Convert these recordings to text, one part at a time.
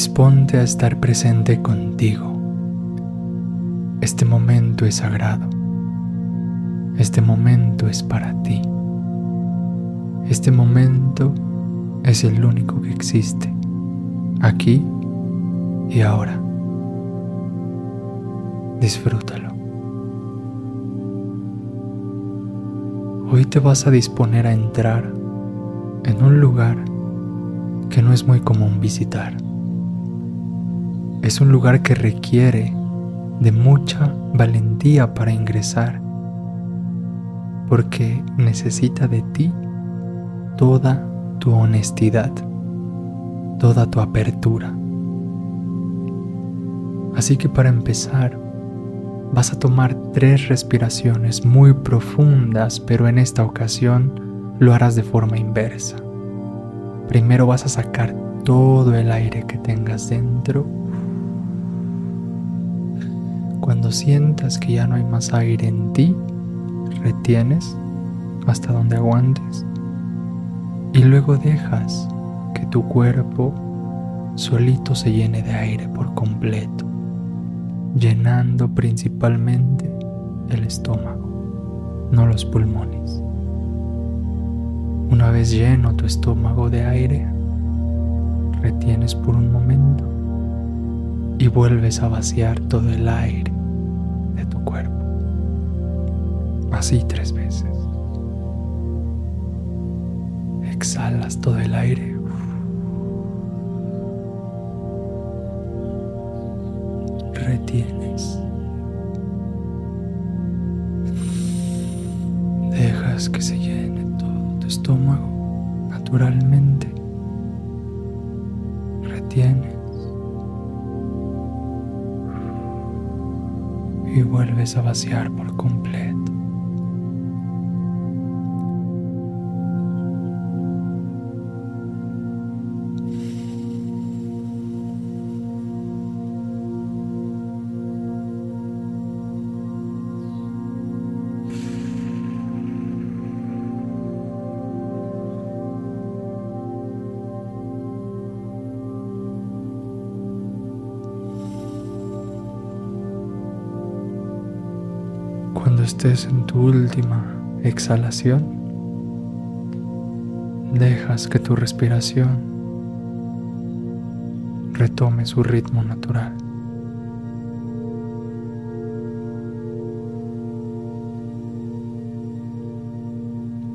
Disponte a estar presente contigo. Este momento es sagrado. Este momento es para ti. Este momento es el único que existe, aquí y ahora. Disfrútalo. Hoy te vas a disponer a entrar en un lugar que no es muy común visitar. Es un lugar que requiere de mucha valentía para ingresar, porque necesita de ti toda tu honestidad, toda tu apertura. Así que para empezar, vas a tomar tres respiraciones muy profundas, pero en esta ocasión lo harás de forma inversa. Primero vas a sacar todo el aire que tengas dentro. Cuando sientas que ya no hay más aire en ti, retienes hasta donde aguantes y luego dejas que tu cuerpo solito se llene de aire por completo llenando principalmente el estómago, no los pulmones. Una vez lleno tu estómago de aire, retienes por un momento y vuelves a vaciar todo el aire cuerpo. Así tres veces. Exhalas todo el aire retienes. Dejas que se llene todo tu estómago naturalmente. Retienes. Y vuelves a vaciar por completo. En tu última exhalación, dejas que tu respiración retome su ritmo natural.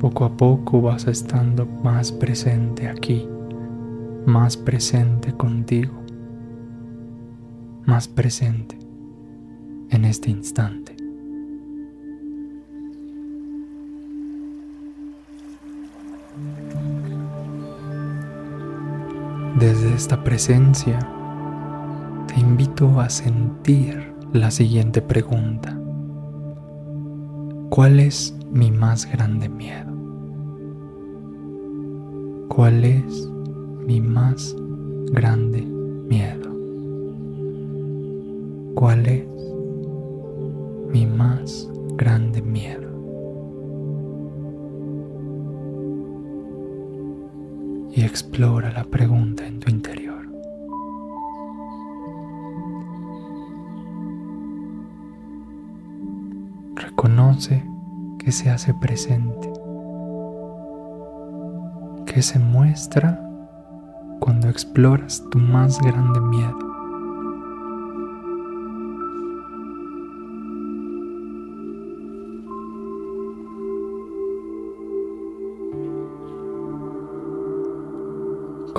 Poco a poco vas estando más presente aquí, más presente contigo, más presente en este instante. Desde esta presencia, te invito a sentir la siguiente pregunta. ¿Cuál es mi más grande miedo? ¿Cuál es mi más grande miedo? ¿Cuál es y explora la pregunta en tu interior. Reconoce que se hace presente, que se muestra cuando exploras tu más grande miedo.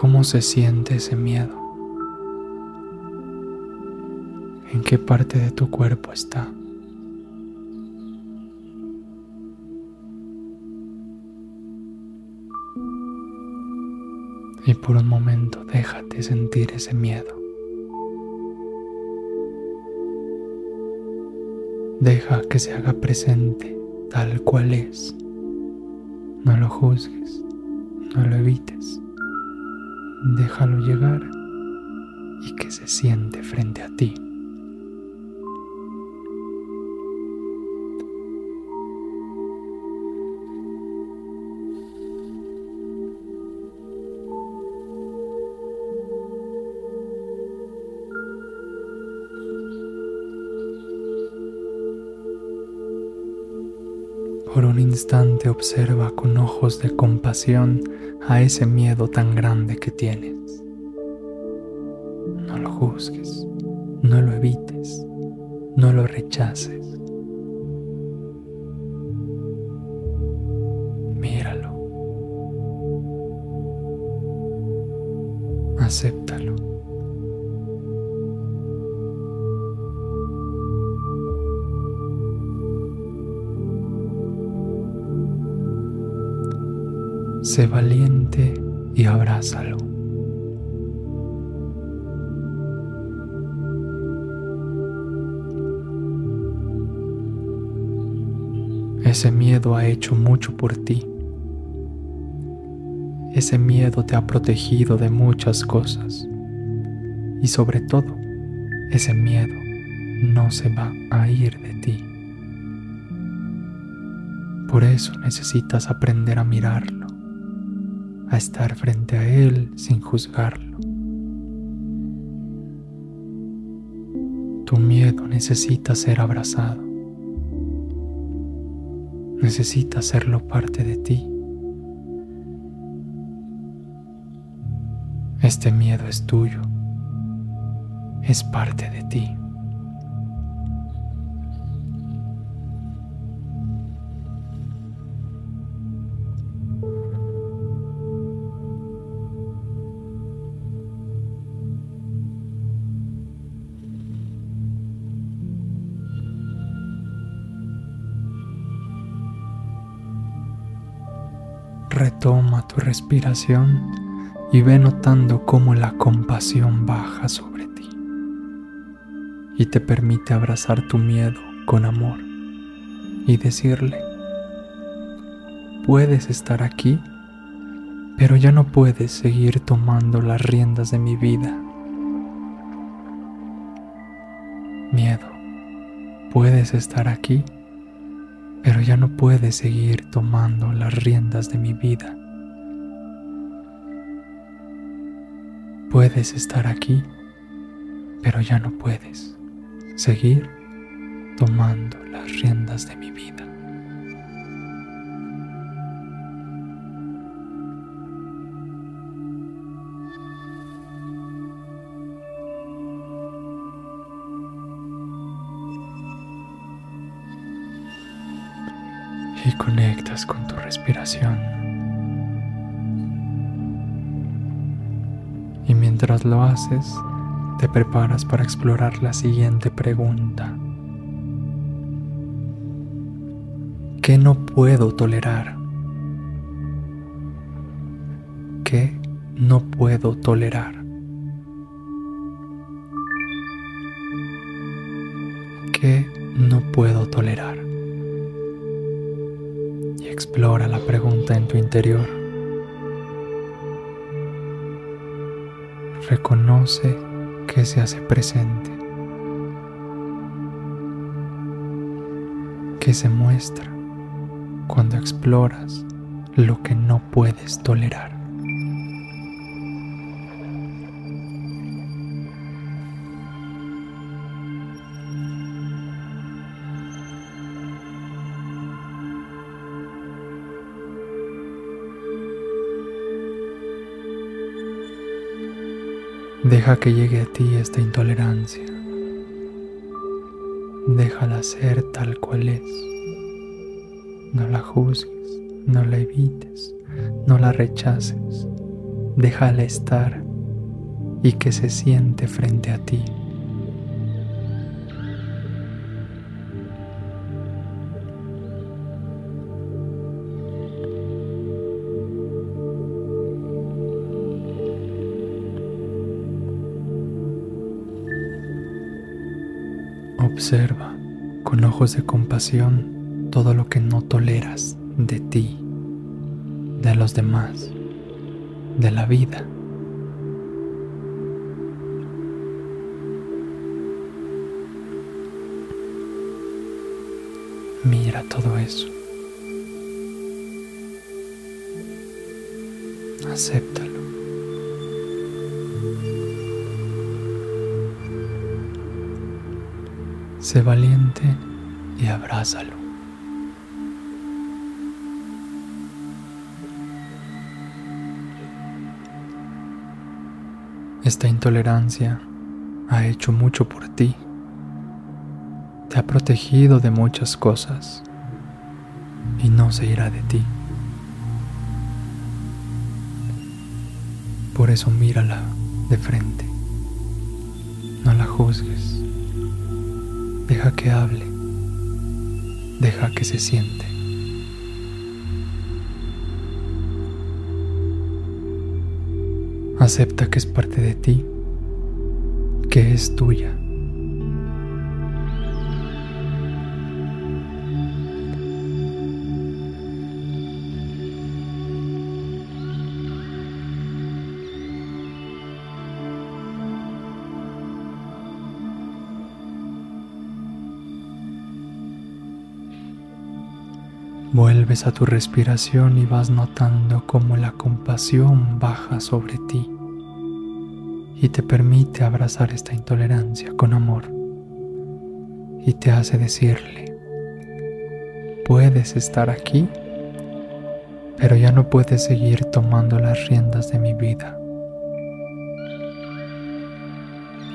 ¿Cómo se siente ese miedo? ¿En qué parte de tu cuerpo está? Y por un momento déjate sentir ese miedo. Deja que se haga presente tal cual es. No lo juzgues, no lo evites déjalo llegar y que se siente frente a ti. Instante observa con ojos de compasión a ese miedo tan grande que tienes. No lo juzgues, no lo evites, no lo rechaces. Sé valiente y abrázalo. Ese miedo ha hecho mucho por ti. Ese miedo te ha protegido de muchas cosas. Y sobre todo, ese miedo no se va a ir de ti. Por eso necesitas aprender a mirarlo, a estar frente a él sin juzgarlo. Tu miedo necesita ser abrazado necesita hacerlo parte de ti. Este miedo es tuyo, es parte de ti. Retoma tu respiración y ve notando cómo la compasión baja sobre ti y te permite abrazar tu miedo con amor y decirle, puedes estar aquí, pero ya no puedes seguir tomando las riendas de mi vida. Miedo, puedes estar aquí, pero ya no puedes seguir tomando las riendas de mi vida. Puedes estar aquí, pero ya no puedes seguir tomando las riendas de mi vida. Con tu respiración. Y mientras lo haces, te preparas para explorar la siguiente pregunta. ¿Qué no puedo tolerar? ¿Qué no puedo tolerar? ¿Qué no puedo tolerar? Explora la pregunta en tu interior. Reconoce que se hace presente, que se muestra cuando exploras lo que no puedes tolerar. Deja que llegue a ti esta intolerancia. Déjala ser tal cual es. No la juzgues, no la evites, no la rechaces. Déjala estar y que se siente frente a ti. Observa con ojos de compasión todo lo que no toleras de ti, de los demás, de la vida. Mira todo eso. Acéptalo. Sé valiente y abrázalo. Esta intolerancia ha hecho mucho por ti. Te ha protegido de muchas cosas y no se irá de ti. Por eso mírala de frente. No la juzgues. Deja que hable. Deja que se siente. Acepta que es parte de ti, que es tuya. Vuelves a tu respiración y vas notando cómo la compasión baja sobre ti y te permite abrazar esta intolerancia con amor y te hace decirle, puedes estar aquí, pero ya no puedes seguir tomando las riendas de mi vida.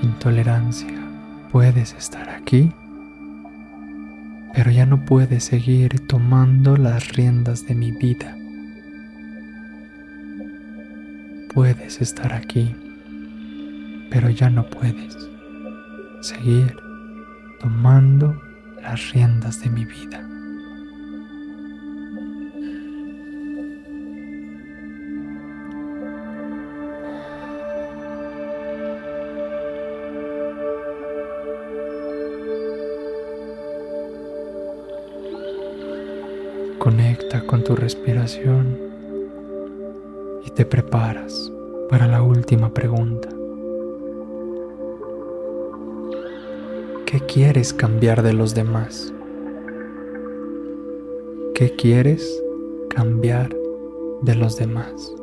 Intolerancia, puedes estar aquí, pero ya no puedes seguir tomando las riendas de mi vida. Puedes estar aquí, pero ya no puedes seguir tomando las riendas de mi vida. Tu respiración y te preparas para la última pregunta. ¿Qué quieres cambiar de los demás? ¿Qué quieres cambiar de los demás?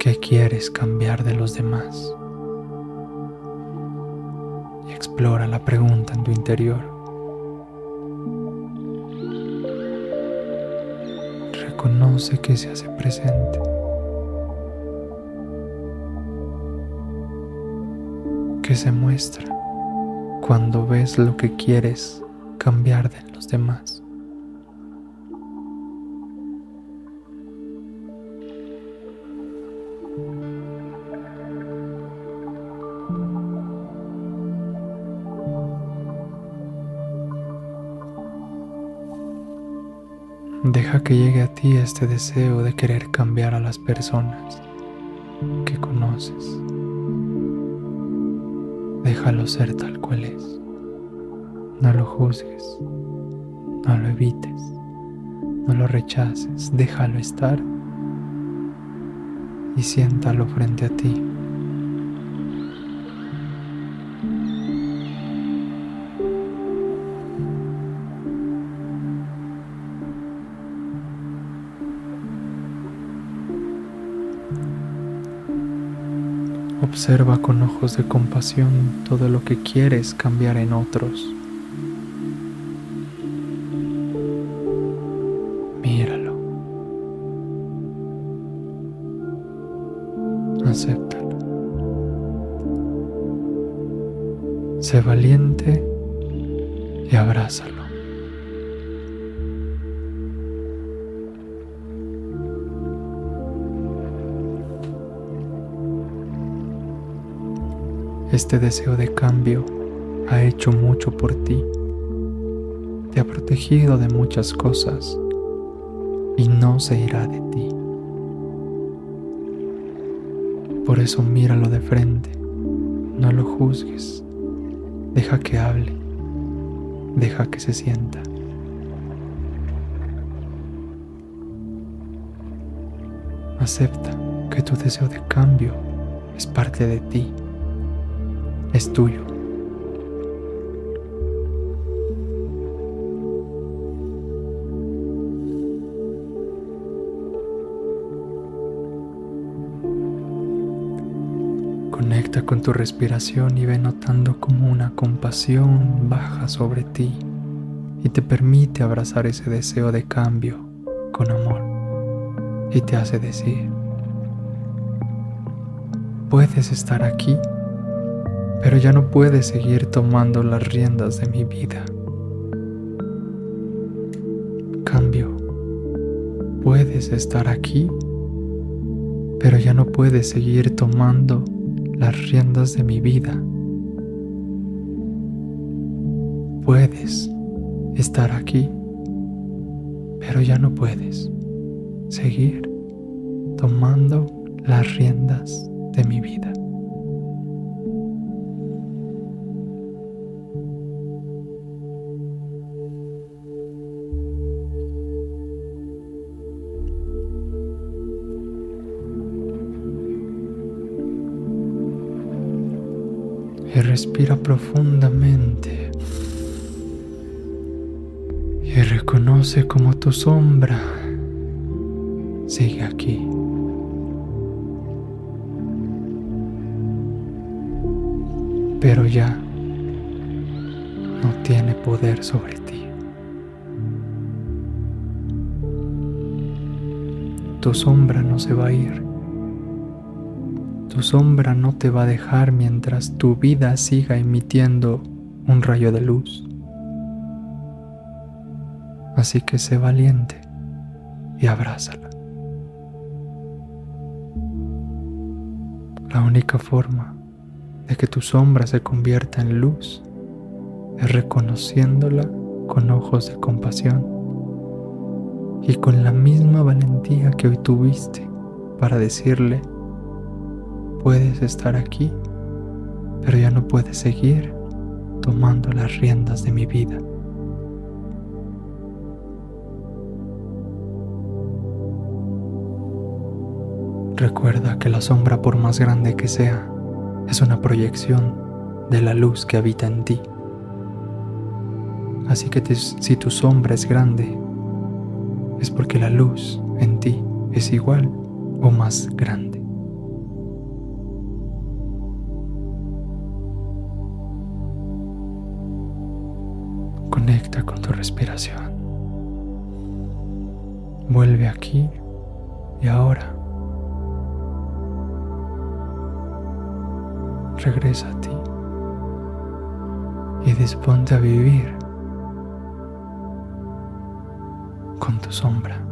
¿Qué quieres cambiar de los demás? Y explora la pregunta en tu interior. Reconoce que se hace presente. Que se muestra cuando ves lo que quieres cambiar de los demás. Deja que llegue a ti este deseo de querer cambiar a las personas que conoces. Déjalo ser tal cual es. No lo juzgues, no lo evites, no lo rechaces, déjalo estar y siéntalo frente a ti. Observa con ojos de compasión todo lo que quieres cambiar en otros. Míralo. Acéptalo. Sé valiente y abrázalo. Este deseo de cambio ha hecho mucho por ti. Te ha protegido de muchas cosas y no se irá de ti. Por eso míralo de frente, no lo juzgues, deja que hable, deja que se sienta. Acepta que tu deseo de cambio es parte de ti es tuyo. Conecta con tu respiración y ve notando como una compasión baja sobre ti y te permite abrazar ese deseo de cambio con amor y te hace decir, Puedes estar aquí, pero ya no puedes seguir tomando las riendas de mi vida. Cambio. Puedes estar aquí, pero ya no puedes seguir tomando las riendas de mi vida. Puedes estar aquí, pero ya no puedes seguir tomando las riendas de mi vida. Respira profundamente y reconoce como tu sombra sigue aquí. Pero ya no tiene poder sobre ti. Tu sombra no se va a ir. Tu sombra no te va a dejar mientras tu vida siga emitiendo un rayo de luz. Así que sé valiente y abrázala. La única forma de que tu sombra se convierta en luz es reconociéndola con ojos de compasión y con la misma valentía que hoy tuviste para decirle, puedes estar aquí, pero ya no puedes seguir tomando las riendas de mi vida. Recuerda que la sombra, por más grande que sea, es una proyección de la luz que habita en ti. Así que si tu sombra es grande, es porque la luz en ti es igual o más grande. Respiración. Vuelve aquí y ahora. regresa a ti y disponte a vivir con tu sombra.